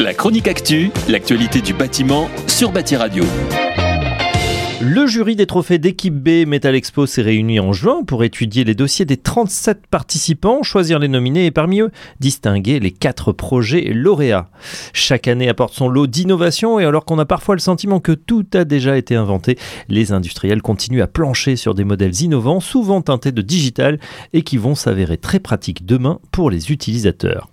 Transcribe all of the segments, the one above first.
La chronique actu, l'actualité du bâtiment sur Bâti Radio. Le jury des trophées d'équipe B Metal Expo s'est réuni en juin pour étudier les dossiers des 37 participants, choisir les nominés et parmi eux distinguer les 4 projets lauréats. Chaque année apporte son lot d'innovation et alors qu'on a parfois le sentiment que tout a déjà été inventé, les industriels continuent à plancher sur des modèles innovants, souvent teintés de digital et qui vont s'avérer très pratiques demain pour les utilisateurs.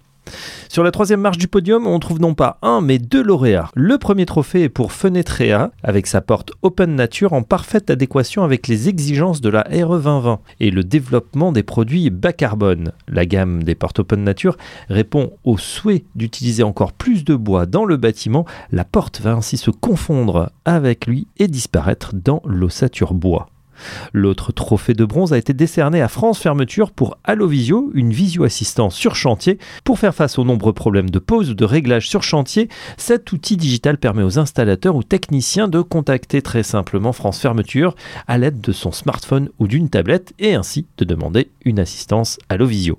Sur la troisième marche du podium, on trouve non pas un, mais deux lauréats. Le premier trophée est pour Fenetrea, avec sa porte Open Nature en parfaite adéquation avec les exigences de la RE 2020 et le développement des produits bas carbone. La gamme des portes Open Nature répond au souhait d'utiliser encore plus de bois dans le bâtiment. La porte va ainsi se confondre avec lui et disparaître dans l'ossature bois. L'autre trophée de bronze a été décerné à France Fermeture pour Allovisio, une visio-assistance sur chantier. Pour faire face aux nombreux problèmes de pause ou de réglage sur chantier, cet outil digital permet aux installateurs ou techniciens de contacter très simplement France Fermeture à l'aide de son smartphone ou d'une tablette et ainsi de demander une assistance Allovisio.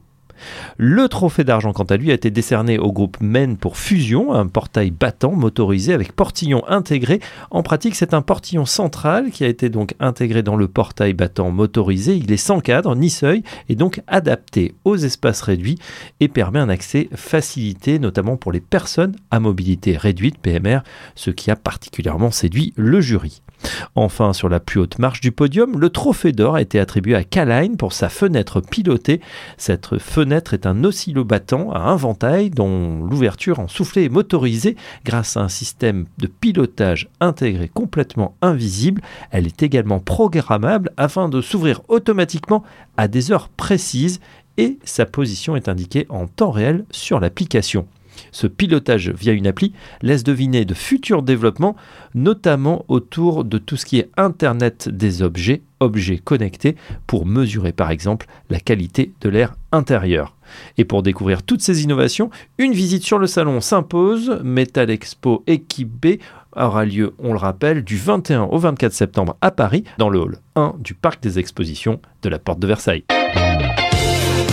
Le trophée d'argent, quant à lui, a été décerné au groupe Men pour Fusion, un portail battant motorisé avec portillon intégré. En pratique, c'est un portillon central qui a été donc intégré dans le portail battant motorisé. Il est sans cadre ni seuil et donc adapté aux espaces réduits et permet un accès facilité, notamment pour les personnes à mobilité réduite, PMR, ce qui a particulièrement séduit le jury. Enfin, sur la plus haute marche du podium, le trophée d'or a été attribué à Kaline pour sa fenêtre pilotée. Cette est un oscillobattant à inventail dont l'ouverture en soufflet est motorisée grâce à un système de pilotage intégré complètement invisible. Elle est également programmable afin de s'ouvrir automatiquement à des heures précises et sa position est indiquée en temps réel sur l'application. Ce pilotage via une appli laisse deviner de futurs développements, notamment autour de tout ce qui est Internet des objets, objets connectés, pour mesurer par exemple la qualité de l'air intérieur. Et pour découvrir toutes ces innovations, une visite sur le salon s'impose. Metal Expo Équipe B aura lieu, on le rappelle, du 21 au 24 septembre à Paris, dans le hall 1 du Parc des Expositions de la Porte de Versailles.